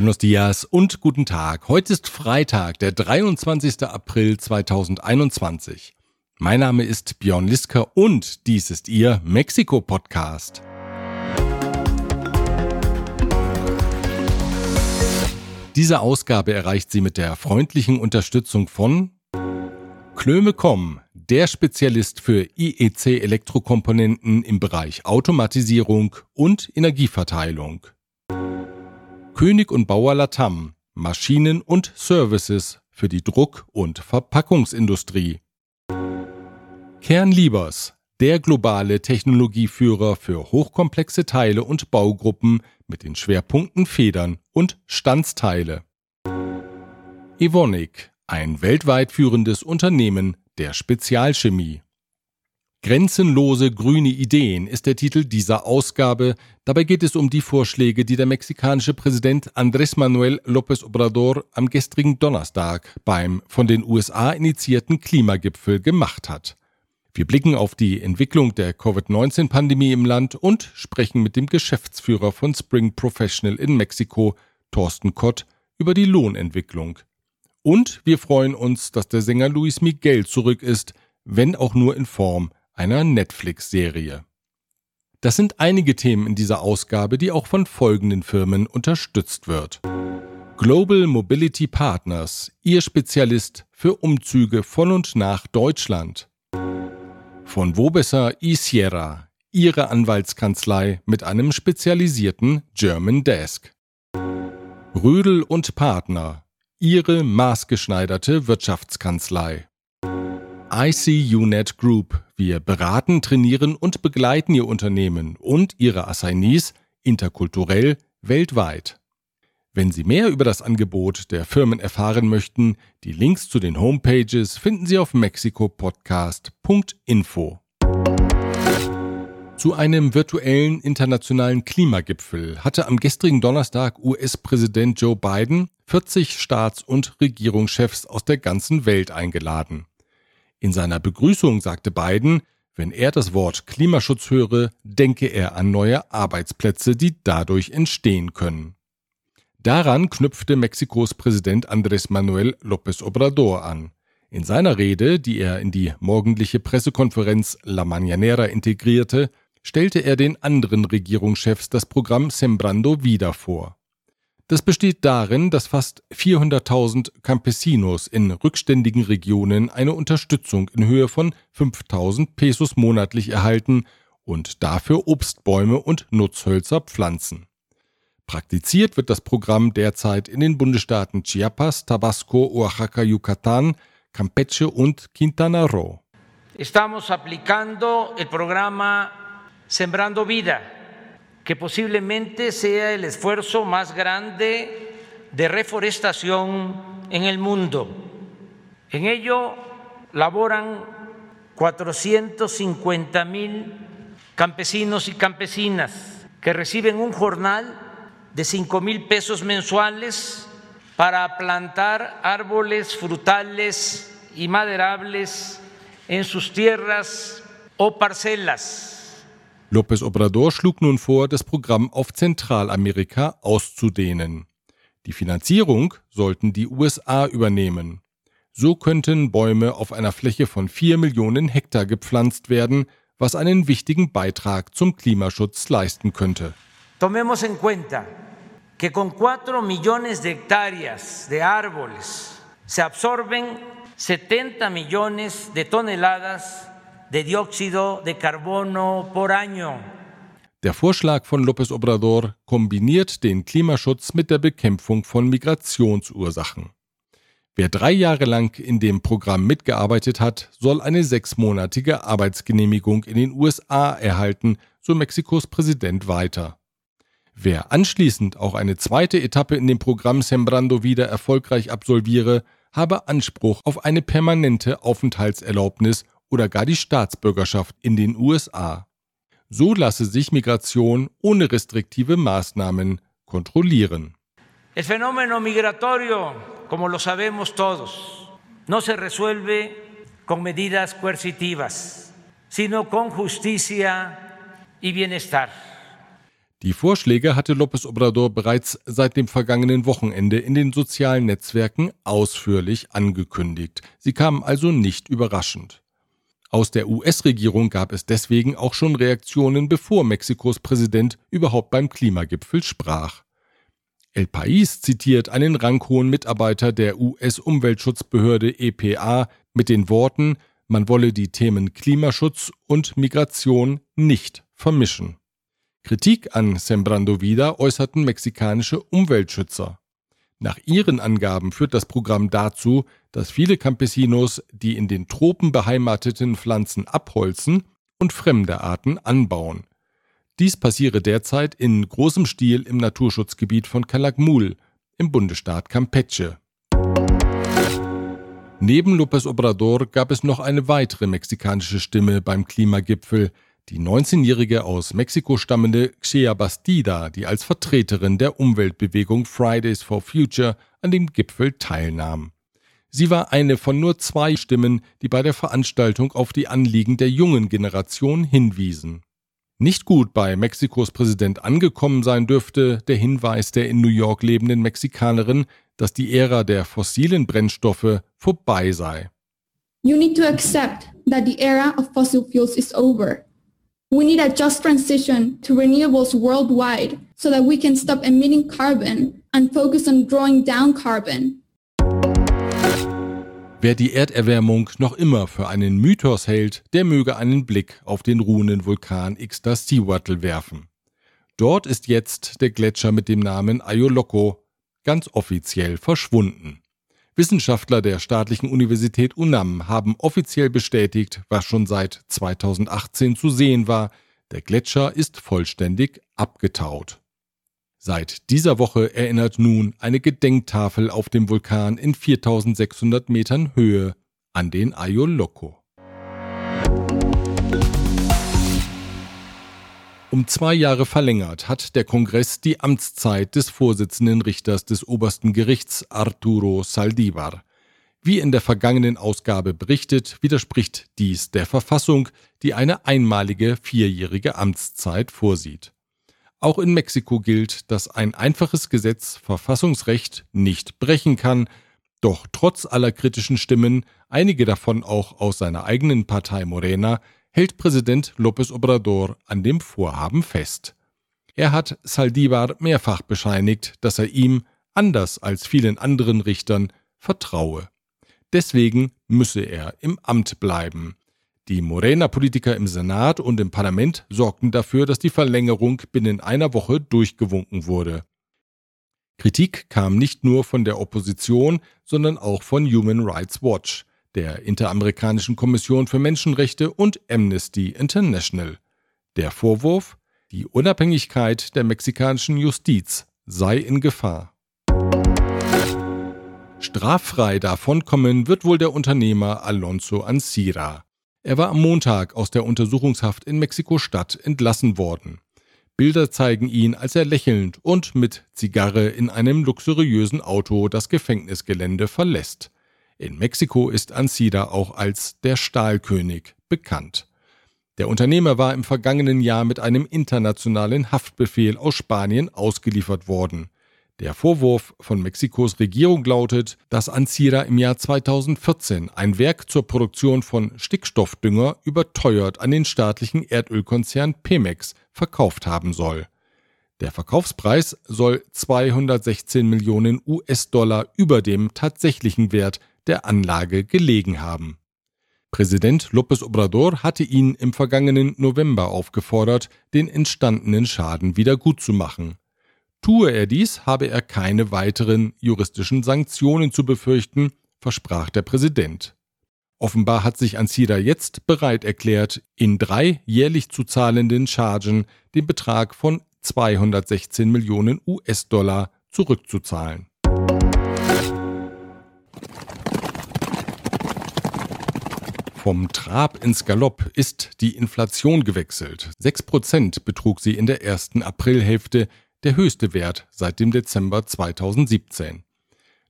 Buenos dias und guten Tag. Heute ist Freitag, der 23. April 2021. Mein Name ist Björn Lisker und dies ist Ihr Mexiko-Podcast. Diese Ausgabe erreicht Sie mit der freundlichen Unterstützung von Klöme.com, der Spezialist für IEC-Elektrokomponenten im Bereich Automatisierung und Energieverteilung. König und Bauer Latam, Maschinen und Services für die Druck- und Verpackungsindustrie. Kernliebers, der globale Technologieführer für hochkomplexe Teile und Baugruppen mit den Schwerpunkten Federn und Standsteile. Evonik, ein weltweit führendes Unternehmen der Spezialchemie. Grenzenlose grüne Ideen ist der Titel dieser Ausgabe. Dabei geht es um die Vorschläge, die der mexikanische Präsident Andrés Manuel López Obrador am gestrigen Donnerstag beim von den USA initiierten Klimagipfel gemacht hat. Wir blicken auf die Entwicklung der Covid-19-Pandemie im Land und sprechen mit dem Geschäftsführer von Spring Professional in Mexiko, Thorsten Kott, über die Lohnentwicklung. Und wir freuen uns, dass der Sänger Luis Miguel zurück ist, wenn auch nur in Form einer Netflix-Serie. Das sind einige Themen in dieser Ausgabe, die auch von folgenden Firmen unterstützt wird. Global Mobility Partners, Ihr Spezialist für Umzüge von und nach Deutschland. Von Wobesser eSierra, Ihre Anwaltskanzlei mit einem spezialisierten German Desk. Rödel und Partner, Ihre maßgeschneiderte Wirtschaftskanzlei. ICUNet Group. Wir beraten, trainieren und begleiten Ihr Unternehmen und Ihre Assignees interkulturell weltweit. Wenn Sie mehr über das Angebot der Firmen erfahren möchten, die Links zu den Homepages finden Sie auf mexikopodcast.info. Zu einem virtuellen internationalen Klimagipfel hatte am gestrigen Donnerstag US-Präsident Joe Biden 40 Staats- und Regierungschefs aus der ganzen Welt eingeladen. In seiner Begrüßung sagte Biden, wenn er das Wort Klimaschutz höre, denke er an neue Arbeitsplätze, die dadurch entstehen können. Daran knüpfte Mexikos Präsident Andrés Manuel López Obrador an. In seiner Rede, die er in die morgendliche Pressekonferenz La Mañanera integrierte, stellte er den anderen Regierungschefs das Programm Sembrando Vida vor. Das besteht darin, dass fast 400.000 Campesinos in rückständigen Regionen eine Unterstützung in Höhe von 5.000 Pesos monatlich erhalten und dafür Obstbäume und Nutzhölzer pflanzen. Praktiziert wird das Programm derzeit in den Bundesstaaten Chiapas, Tabasco, Oaxaca, Yucatán, Campeche und Quintana Roo. Estamos aplicando el programa Sembrando Vida que posiblemente sea el esfuerzo más grande de reforestación en el mundo. En ello laboran 450 mil campesinos y campesinas que reciben un jornal de 5 mil pesos mensuales para plantar árboles frutales y maderables en sus tierras o parcelas López Obrador schlug nun vor, das Programm auf Zentralamerika auszudehnen. Die Finanzierung sollten die USA übernehmen. So könnten Bäume auf einer Fläche von vier Millionen Hektar gepflanzt werden, was einen wichtigen Beitrag zum Klimaschutz leisten könnte. Tomemos en cuenta que con cuatro millones de hectáreas de árboles se absorben 70 millones de toneladas de dióxido de carbono por año. Der Vorschlag von López Obrador kombiniert den Klimaschutz mit der Bekämpfung von Migrationsursachen. Wer drei Jahre lang in dem Programm mitgearbeitet hat, soll eine sechsmonatige Arbeitsgenehmigung in den USA erhalten, so Mexikos Präsident weiter. Wer anschließend auch eine zweite Etappe in dem Programm Sembrando wieder erfolgreich absolviere, habe Anspruch auf eine permanente Aufenthaltserlaubnis oder gar die Staatsbürgerschaft in den USA. So lasse sich Migration ohne restriktive Maßnahmen kontrollieren. El fenómeno migratorio, como lo sabemos todos, no se resuelve con medidas coercitivas, sino con justicia y bienestar. Die Vorschläge hatte López Obrador bereits seit dem vergangenen Wochenende in den sozialen Netzwerken ausführlich angekündigt. Sie kamen also nicht überraschend. Aus der US-Regierung gab es deswegen auch schon Reaktionen, bevor Mexikos Präsident überhaupt beim Klimagipfel sprach. El País zitiert einen ranghohen Mitarbeiter der US-Umweltschutzbehörde EPA mit den Worten, man wolle die Themen Klimaschutz und Migration nicht vermischen. Kritik an Sembrando Vida äußerten mexikanische Umweltschützer. Nach ihren Angaben führt das Programm dazu, dass viele Campesinos die in den Tropen beheimateten Pflanzen abholzen und fremde Arten anbauen. Dies passiere derzeit in großem Stil im Naturschutzgebiet von Calakmul im Bundesstaat Campeche. Neben López Obrador gab es noch eine weitere mexikanische Stimme beim Klimagipfel, die 19-jährige aus Mexiko stammende Xia Bastida, die als Vertreterin der Umweltbewegung Fridays for Future an dem Gipfel teilnahm. Sie war eine von nur zwei Stimmen, die bei der Veranstaltung auf die Anliegen der jungen Generation hinwiesen. Nicht gut bei Mexikos Präsident angekommen sein dürfte der Hinweis der in New York lebenden Mexikanerin, dass die Ära der fossilen Brennstoffe vorbei sei. You need to accept that the era of fossil fuels is over. We need a just transition to renewables worldwide so that we can stop emitting carbon and focus on drawing down carbon. Wer die Erderwärmung noch immer für einen Mythos hält, der möge einen Blick auf den ruhenden Vulkan Ixtastihuatl werfen. Dort ist jetzt der Gletscher mit dem Namen Ayoloko ganz offiziell verschwunden. Wissenschaftler der staatlichen Universität UNAM haben offiziell bestätigt, was schon seit 2018 zu sehen war, der Gletscher ist vollständig abgetaut. Seit dieser Woche erinnert nun eine Gedenktafel auf dem Vulkan in 4600 Metern Höhe an den Ayoloko. Um zwei Jahre verlängert hat der Kongress die Amtszeit des Vorsitzenden Richters des obersten Gerichts Arturo Saldivar. Wie in der vergangenen Ausgabe berichtet, widerspricht dies der Verfassung, die eine einmalige vierjährige Amtszeit vorsieht. Auch in Mexiko gilt, dass ein einfaches Gesetz Verfassungsrecht nicht brechen kann, doch trotz aller kritischen Stimmen, einige davon auch aus seiner eigenen Partei Morena, hält Präsident López Obrador an dem Vorhaben fest. Er hat Saldivar mehrfach bescheinigt, dass er ihm, anders als vielen anderen Richtern, vertraue. Deswegen müsse er im Amt bleiben. Die Morena-Politiker im Senat und im Parlament sorgten dafür, dass die Verlängerung binnen einer Woche durchgewunken wurde. Kritik kam nicht nur von der Opposition, sondern auch von Human Rights Watch der Interamerikanischen Kommission für Menschenrechte und Amnesty International. Der Vorwurf, die Unabhängigkeit der mexikanischen Justiz sei in Gefahr. Straffrei davonkommen wird wohl der Unternehmer Alonso Ancira. Er war am Montag aus der Untersuchungshaft in Mexiko-Stadt entlassen worden. Bilder zeigen ihn, als er lächelnd und mit Zigarre in einem luxuriösen Auto das Gefängnisgelände verlässt. In Mexiko ist Ancida auch als der Stahlkönig bekannt. Der Unternehmer war im vergangenen Jahr mit einem internationalen Haftbefehl aus Spanien ausgeliefert worden. Der Vorwurf von Mexikos Regierung lautet, dass Ancira im Jahr 2014 ein Werk zur Produktion von Stickstoffdünger überteuert an den staatlichen Erdölkonzern Pemex verkauft haben soll. Der Verkaufspreis soll 216 Millionen US-Dollar über dem tatsächlichen Wert der Anlage gelegen haben. Präsident López Obrador hatte ihn im vergangenen November aufgefordert, den entstandenen Schaden wiedergutzumachen. Tue er dies, habe er keine weiteren juristischen Sanktionen zu befürchten, versprach der Präsident. Offenbar hat sich Ancira jetzt bereit erklärt, in drei jährlich zu zahlenden Chargen den Betrag von 216 Millionen US-Dollar zurückzuzahlen. Vom Trab ins Galopp ist die Inflation gewechselt. 6% betrug sie in der ersten Aprilhälfte, der höchste Wert seit dem Dezember 2017.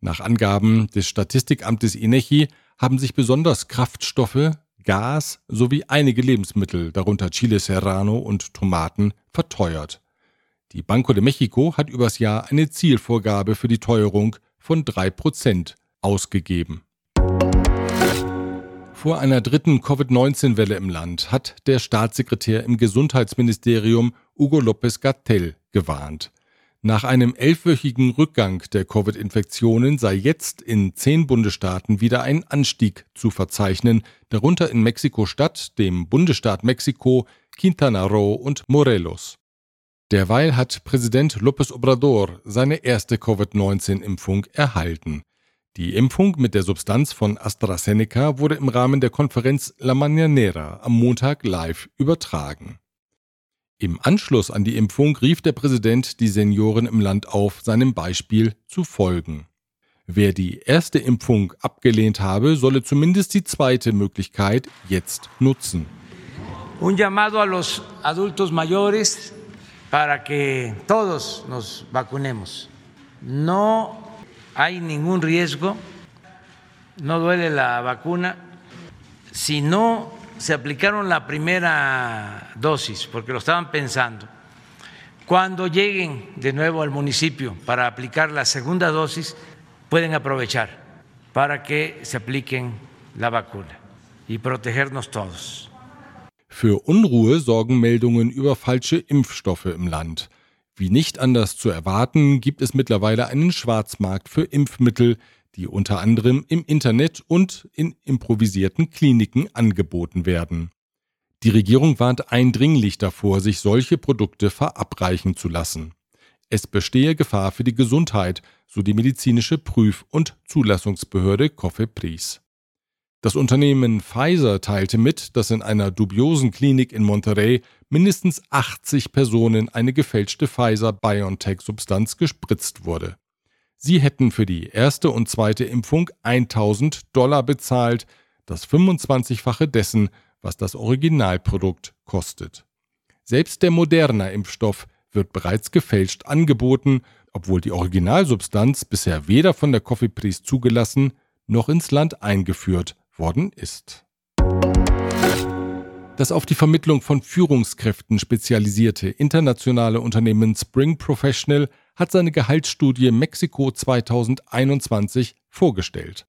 Nach Angaben des Statistikamtes INECHI haben sich besonders Kraftstoffe, Gas sowie einige Lebensmittel, darunter Chile Serrano und Tomaten, verteuert. Die Banco de Mexico hat übers Jahr eine Zielvorgabe für die Teuerung von 3% ausgegeben. Vor einer dritten Covid-19-Welle im Land hat der Staatssekretär im Gesundheitsministerium Hugo López Gatell gewarnt. Nach einem elfwöchigen Rückgang der Covid-Infektionen sei jetzt in zehn Bundesstaaten wieder ein Anstieg zu verzeichnen, darunter in Mexiko-Stadt, dem Bundesstaat Mexiko, Quintana Roo und Morelos. Derweil hat Präsident López Obrador seine erste Covid-19-Impfung erhalten. Die Impfung mit der Substanz von AstraZeneca wurde im Rahmen der Konferenz La Mañanera am Montag live übertragen. Im Anschluss an die Impfung rief der Präsident die Senioren im Land auf, seinem Beispiel zu folgen. Wer die erste Impfung abgelehnt habe, solle zumindest die zweite Möglichkeit jetzt nutzen. Un llamado a los adultos mayores para que todos nos vacunemos. No hay ningún riesgo, no duele la vacuna. Si no se aplicaron la primera dosis, porque lo estaban pensando, cuando lleguen de nuevo al municipio para aplicar la segunda dosis, pueden aprovechar para que se apliquen la vacuna y protegernos todos. Für Unruhe sorgen Meldungen über falsche Impfstoffe im Land. Wie nicht anders zu erwarten, gibt es mittlerweile einen Schwarzmarkt für Impfmittel, die unter anderem im Internet und in improvisierten Kliniken angeboten werden. Die Regierung warnt eindringlich davor, sich solche Produkte verabreichen zu lassen. Es bestehe Gefahr für die Gesundheit, so die medizinische Prüf- und Zulassungsbehörde Cofepris. Das Unternehmen Pfizer teilte mit, dass in einer dubiosen Klinik in Monterrey mindestens 80 Personen eine gefälschte Pfizer-BioNTech-Substanz gespritzt wurde. Sie hätten für die erste und zweite Impfung 1000 Dollar bezahlt, das 25-fache dessen, was das Originalprodukt kostet. Selbst der Moderna Impfstoff wird bereits gefälscht angeboten, obwohl die Originalsubstanz bisher weder von der Coffeepris zugelassen noch ins Land eingeführt worden ist. Das auf die Vermittlung von Führungskräften spezialisierte internationale Unternehmen Spring Professional hat seine Gehaltsstudie Mexiko 2021 vorgestellt.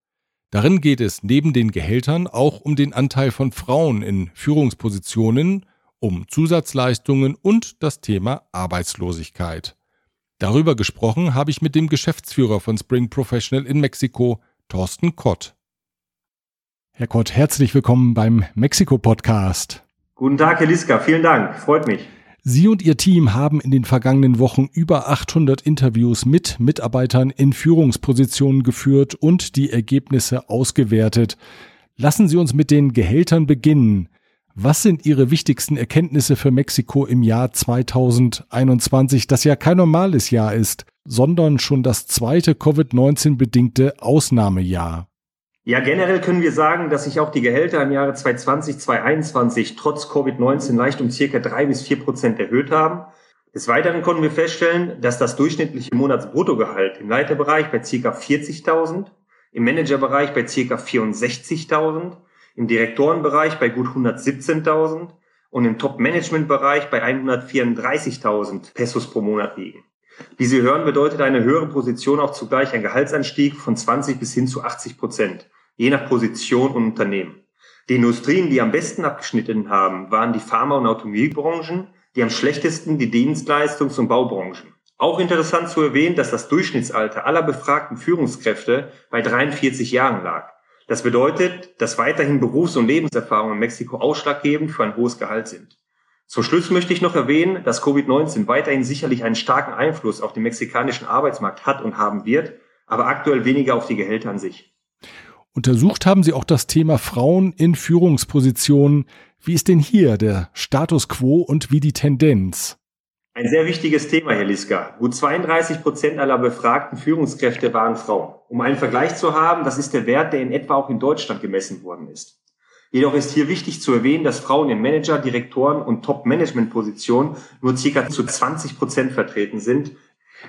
Darin geht es neben den Gehältern auch um den Anteil von Frauen in Führungspositionen, um Zusatzleistungen und das Thema Arbeitslosigkeit. Darüber gesprochen habe ich mit dem Geschäftsführer von Spring Professional in Mexiko, Thorsten Kott. Herr Kott, herzlich willkommen beim Mexiko-Podcast. Guten Tag, Herr Liska, vielen Dank, freut mich. Sie und Ihr Team haben in den vergangenen Wochen über 800 Interviews mit Mitarbeitern in Führungspositionen geführt und die Ergebnisse ausgewertet. Lassen Sie uns mit den Gehältern beginnen. Was sind Ihre wichtigsten Erkenntnisse für Mexiko im Jahr 2021, das ja kein normales Jahr ist, sondern schon das zweite Covid-19 bedingte Ausnahmejahr? Ja, generell können wir sagen, dass sich auch die Gehälter im Jahre 2020, 2021 trotz Covid-19 leicht um circa drei bis vier Prozent erhöht haben. Des Weiteren konnten wir feststellen, dass das durchschnittliche Monatsbruttogehalt im Leiterbereich bei circa 40.000, im Managerbereich bei circa 64.000, im Direktorenbereich bei gut 117.000 und im Top-Management-Bereich bei 134.000 Pesos pro Monat liegen. Wie Sie hören, bedeutet eine höhere Position auch zugleich ein Gehaltsanstieg von 20 bis hin zu 80 Prozent je nach Position und Unternehmen. Die Industrien, die am besten abgeschnitten haben, waren die Pharma- und Automobilbranchen, die am schlechtesten die Dienstleistungs- und Baubranchen. Auch interessant zu erwähnen, dass das Durchschnittsalter aller befragten Führungskräfte bei 43 Jahren lag. Das bedeutet, dass weiterhin Berufs- und Lebenserfahrungen in Mexiko ausschlaggebend für ein hohes Gehalt sind. Zum Schluss möchte ich noch erwähnen, dass Covid-19 weiterhin sicherlich einen starken Einfluss auf den mexikanischen Arbeitsmarkt hat und haben wird, aber aktuell weniger auf die Gehälter an sich. Untersucht haben Sie auch das Thema Frauen in Führungspositionen. Wie ist denn hier der Status quo und wie die Tendenz? Ein sehr wichtiges Thema, Herr Liska. Gut 32 Prozent aller befragten Führungskräfte waren Frauen. Um einen Vergleich zu haben, das ist der Wert, der in etwa auch in Deutschland gemessen worden ist. Jedoch ist hier wichtig zu erwähnen, dass Frauen in Manager, Direktoren und Top-Management-Positionen nur circa zu 20 Prozent vertreten sind,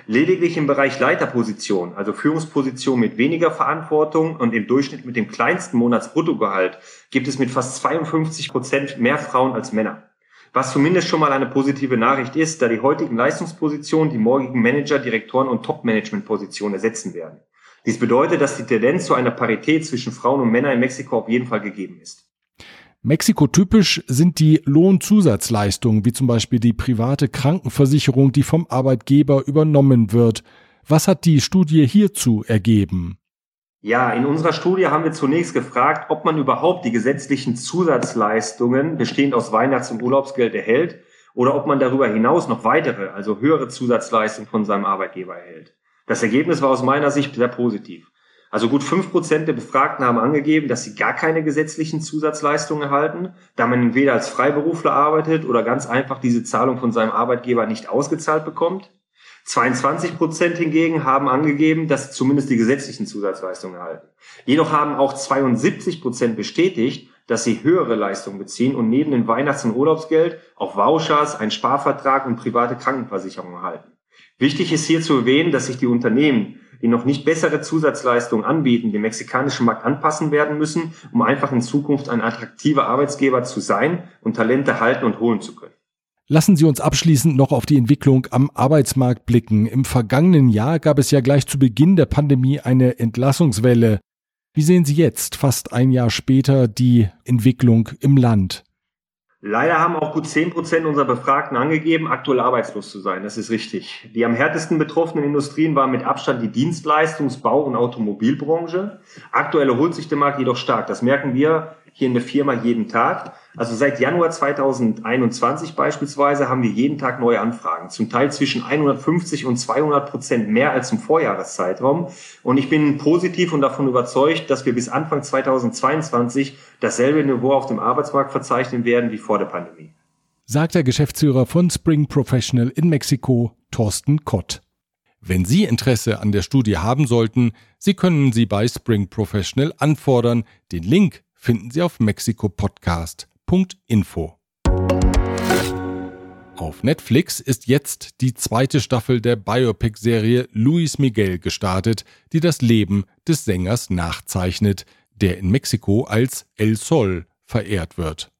Lediglich im Bereich Leiterposition, also Führungsposition mit weniger Verantwortung und im Durchschnitt mit dem kleinsten Monatsbruttogehalt, gibt es mit fast 52 Prozent mehr Frauen als Männer. was zumindest schon mal eine positive Nachricht ist, da die heutigen Leistungspositionen die morgigen Manager, Direktoren und Top-Management-Positionen ersetzen werden. Dies bedeutet, dass die Tendenz zu einer Parität zwischen Frauen und Männern in Mexiko auf jeden Fall gegeben ist. Mexiko-typisch sind die Lohnzusatzleistungen, wie zum Beispiel die private Krankenversicherung, die vom Arbeitgeber übernommen wird. Was hat die Studie hierzu ergeben? Ja, in unserer Studie haben wir zunächst gefragt, ob man überhaupt die gesetzlichen Zusatzleistungen bestehend aus Weihnachts- und Urlaubsgeld erhält oder ob man darüber hinaus noch weitere, also höhere Zusatzleistungen von seinem Arbeitgeber erhält. Das Ergebnis war aus meiner Sicht sehr positiv. Also gut fünf Prozent der Befragten haben angegeben, dass sie gar keine gesetzlichen Zusatzleistungen erhalten, da man entweder als Freiberufler arbeitet oder ganz einfach diese Zahlung von seinem Arbeitgeber nicht ausgezahlt bekommt. 22 Prozent hingegen haben angegeben, dass sie zumindest die gesetzlichen Zusatzleistungen erhalten. Jedoch haben auch 72 Prozent bestätigt, dass sie höhere Leistungen beziehen und neben dem Weihnachts- und Urlaubsgeld auch Vouchers, einen Sparvertrag und private Krankenversicherung erhalten. Wichtig ist hier zu erwähnen, dass sich die Unternehmen, die noch nicht bessere Zusatzleistungen anbieten, dem mexikanischen Markt anpassen werden müssen, um einfach in Zukunft ein attraktiver Arbeitsgeber zu sein und Talente halten und holen zu können. Lassen Sie uns abschließend noch auf die Entwicklung am Arbeitsmarkt blicken. Im vergangenen Jahr gab es ja gleich zu Beginn der Pandemie eine Entlassungswelle. Wie sehen Sie jetzt, fast ein Jahr später, die Entwicklung im Land? Leider haben auch gut zehn Prozent unserer Befragten angegeben, aktuell arbeitslos zu sein. Das ist richtig. Die am härtesten betroffenen Industrien waren mit Abstand die Dienstleistungs-, Bau- und Automobilbranche. Aktuell erholt sich der Markt jedoch stark. Das merken wir hier in der Firma jeden Tag. Also seit Januar 2021 beispielsweise haben wir jeden Tag neue Anfragen, zum Teil zwischen 150 und 200 Prozent mehr als im Vorjahreszeitraum. Und ich bin positiv und davon überzeugt, dass wir bis Anfang 2022 dasselbe Niveau auf dem Arbeitsmarkt verzeichnen werden wie vor der Pandemie. Sagt der Geschäftsführer von Spring Professional in Mexiko, Thorsten Kott. Wenn Sie Interesse an der Studie haben sollten, Sie können sie bei Spring Professional anfordern. Den Link finden Sie auf mexikopodcast.info. Auf Netflix ist jetzt die zweite Staffel der Biopic-Serie Luis Miguel gestartet, die das Leben des Sängers nachzeichnet, der in Mexiko als El Sol verehrt wird.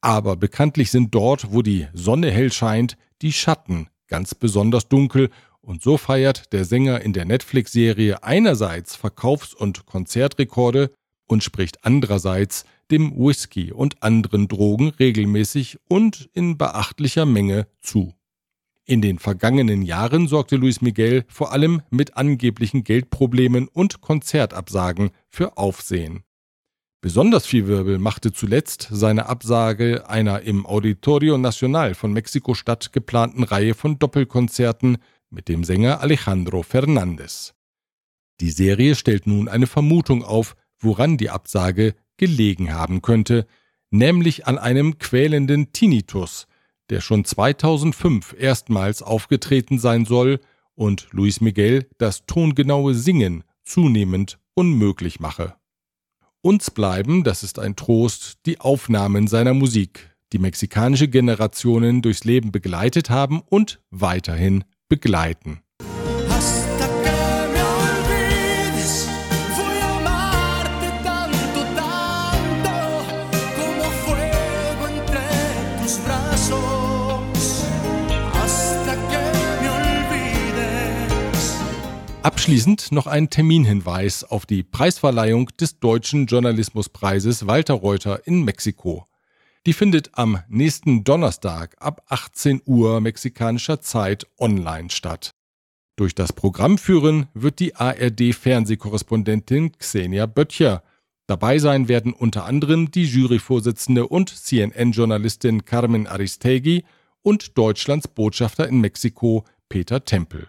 Aber bekanntlich sind dort, wo die Sonne hell scheint, die Schatten ganz besonders dunkel und so feiert der Sänger in der Netflix-Serie einerseits Verkaufs- und Konzertrekorde und spricht andererseits dem Whisky und anderen Drogen regelmäßig und in beachtlicher Menge zu. In den vergangenen Jahren sorgte Luis Miguel vor allem mit angeblichen Geldproblemen und Konzertabsagen für Aufsehen. Besonders viel Wirbel machte zuletzt seine Absage einer im Auditorio Nacional von Mexiko-Stadt geplanten Reihe von Doppelkonzerten mit dem Sänger Alejandro Fernández. Die Serie stellt nun eine Vermutung auf, woran die Absage gelegen haben könnte, nämlich an einem quälenden Tinnitus, der schon 2005 erstmals aufgetreten sein soll und Luis Miguel das tongenaue Singen zunehmend unmöglich mache. Uns bleiben, das ist ein Trost, die Aufnahmen seiner Musik, die mexikanische Generationen durchs Leben begleitet haben und weiterhin begleiten. Abschließend noch ein Terminhinweis auf die Preisverleihung des Deutschen Journalismuspreises Walter Reuter in Mexiko. Die findet am nächsten Donnerstag ab 18 Uhr mexikanischer Zeit online statt. Durch das Programm führen wird die ARD-Fernsehkorrespondentin Xenia Böttcher. Dabei sein werden unter anderem die Juryvorsitzende und CNN-Journalistin Carmen Aristegui und Deutschlands Botschafter in Mexiko Peter Tempel.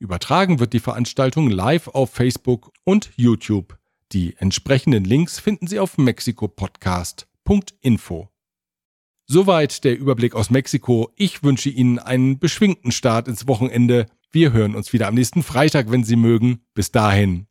Übertragen wird die Veranstaltung live auf Facebook und YouTube. Die entsprechenden Links finden Sie auf mexikopodcast.info. Soweit der Überblick aus Mexiko. Ich wünsche Ihnen einen beschwingten Start ins Wochenende. Wir hören uns wieder am nächsten Freitag, wenn Sie mögen. Bis dahin.